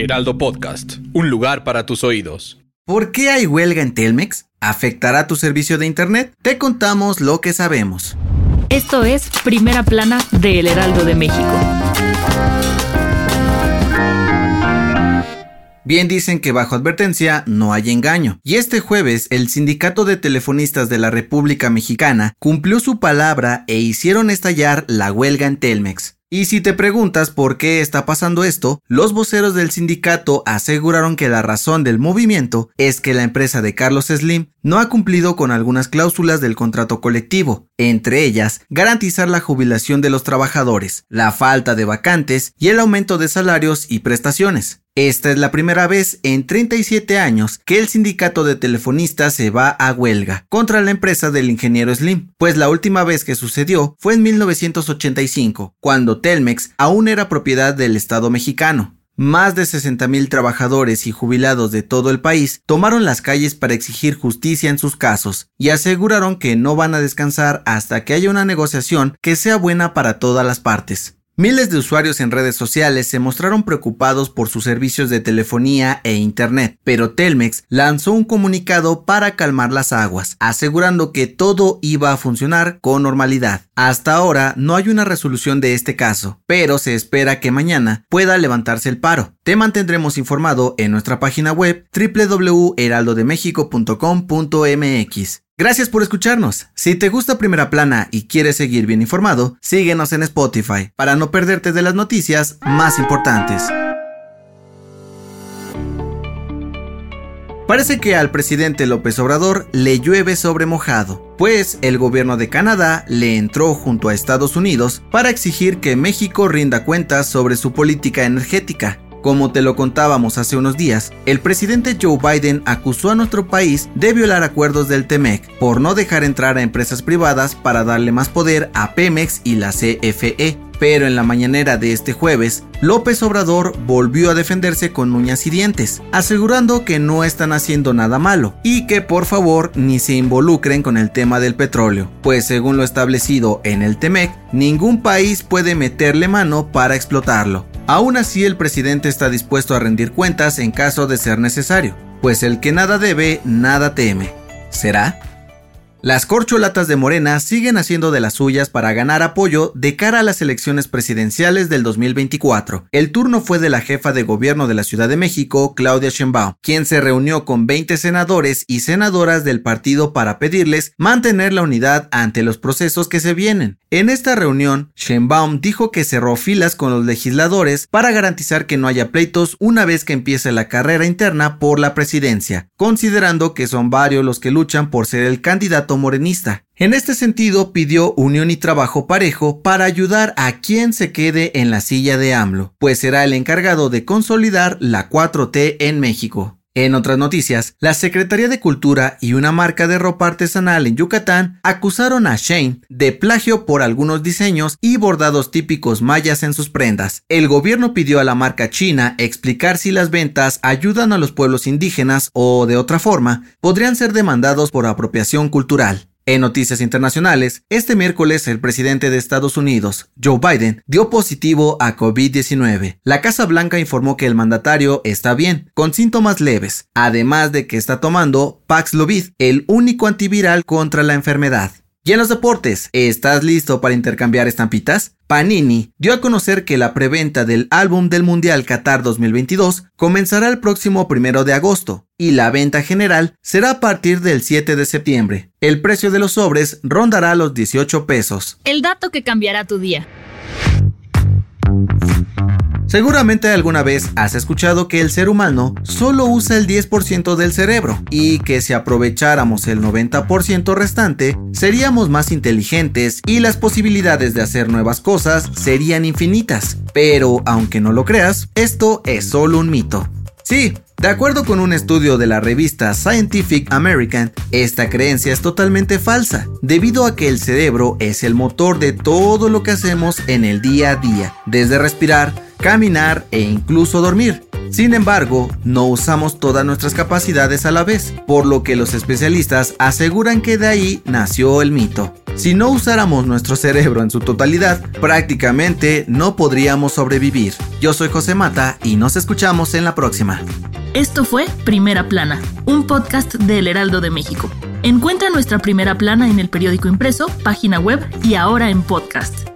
Heraldo Podcast, un lugar para tus oídos. ¿Por qué hay huelga en Telmex? ¿Afectará tu servicio de Internet? Te contamos lo que sabemos. Esto es Primera Plana de El Heraldo de México. Bien dicen que bajo advertencia no hay engaño. Y este jueves el Sindicato de Telefonistas de la República Mexicana cumplió su palabra e hicieron estallar la huelga en Telmex. Y si te preguntas por qué está pasando esto, los voceros del sindicato aseguraron que la razón del movimiento es que la empresa de Carlos Slim no ha cumplido con algunas cláusulas del contrato colectivo, entre ellas garantizar la jubilación de los trabajadores, la falta de vacantes y el aumento de salarios y prestaciones. Esta es la primera vez en 37 años que el sindicato de telefonistas se va a huelga contra la empresa del ingeniero Slim, pues la última vez que sucedió fue en 1985, cuando Telmex aún era propiedad del Estado mexicano. Más de 60.000 trabajadores y jubilados de todo el país tomaron las calles para exigir justicia en sus casos y aseguraron que no van a descansar hasta que haya una negociación que sea buena para todas las partes. Miles de usuarios en redes sociales se mostraron preocupados por sus servicios de telefonía e internet, pero Telmex lanzó un comunicado para calmar las aguas, asegurando que todo iba a funcionar con normalidad. Hasta ahora no hay una resolución de este caso, pero se espera que mañana pueda levantarse el paro. Te mantendremos informado en nuestra página web www.heraldodemexico.com.mx. Gracias por escucharnos. Si te gusta Primera Plana y quieres seguir bien informado, síguenos en Spotify para no perderte de las noticias más importantes. Parece que al presidente López Obrador le llueve sobre mojado, pues el gobierno de Canadá le entró junto a Estados Unidos para exigir que México rinda cuentas sobre su política energética. Como te lo contábamos hace unos días, el presidente Joe Biden acusó a nuestro país de violar acuerdos del TEMEC por no dejar entrar a empresas privadas para darle más poder a Pemex y la CFE. Pero en la mañanera de este jueves, López Obrador volvió a defenderse con uñas y dientes, asegurando que no están haciendo nada malo y que por favor ni se involucren con el tema del petróleo, pues según lo establecido en el TEMEC, ningún país puede meterle mano para explotarlo. Aún así, el presidente está dispuesto a rendir cuentas en caso de ser necesario, pues el que nada debe, nada teme. ¿Será? Las corcholatas de Morena siguen haciendo de las suyas para ganar apoyo de cara a las elecciones presidenciales del 2024. El turno fue de la jefa de gobierno de la Ciudad de México, Claudia Sheinbaum, quien se reunió con 20 senadores y senadoras del partido para pedirles mantener la unidad ante los procesos que se vienen. En esta reunión, Sheinbaum dijo que cerró filas con los legisladores para garantizar que no haya pleitos una vez que empiece la carrera interna por la presidencia, considerando que son varios los que luchan por ser el candidato morenista. En este sentido, pidió unión y trabajo parejo para ayudar a quien se quede en la silla de AMLO, pues será el encargado de consolidar la 4T en México. En otras noticias, la Secretaría de Cultura y una marca de ropa artesanal en Yucatán acusaron a Shane de plagio por algunos diseños y bordados típicos mayas en sus prendas. El gobierno pidió a la marca china explicar si las ventas ayudan a los pueblos indígenas o, de otra forma, podrían ser demandados por apropiación cultural. En noticias internacionales, este miércoles el presidente de Estados Unidos, Joe Biden, dio positivo a COVID-19. La Casa Blanca informó que el mandatario está bien, con síntomas leves, además de que está tomando Paxlovid, el único antiviral contra la enfermedad. Y en los deportes, ¿estás listo para intercambiar estampitas? Panini dio a conocer que la preventa del álbum del Mundial Qatar 2022 comenzará el próximo primero de agosto y la venta general será a partir del 7 de septiembre. El precio de los sobres rondará los 18 pesos. El dato que cambiará tu día. Seguramente alguna vez has escuchado que el ser humano solo usa el 10% del cerebro y que si aprovecháramos el 90% restante, seríamos más inteligentes y las posibilidades de hacer nuevas cosas serían infinitas. Pero, aunque no lo creas, esto es solo un mito. Sí, de acuerdo con un estudio de la revista Scientific American, esta creencia es totalmente falsa, debido a que el cerebro es el motor de todo lo que hacemos en el día a día, desde respirar, caminar e incluso dormir. Sin embargo, no usamos todas nuestras capacidades a la vez, por lo que los especialistas aseguran que de ahí nació el mito. Si no usáramos nuestro cerebro en su totalidad, prácticamente no podríamos sobrevivir. Yo soy José Mata y nos escuchamos en la próxima. Esto fue Primera Plana, un podcast del Heraldo de México. Encuentra nuestra Primera Plana en el periódico impreso, página web y ahora en podcast.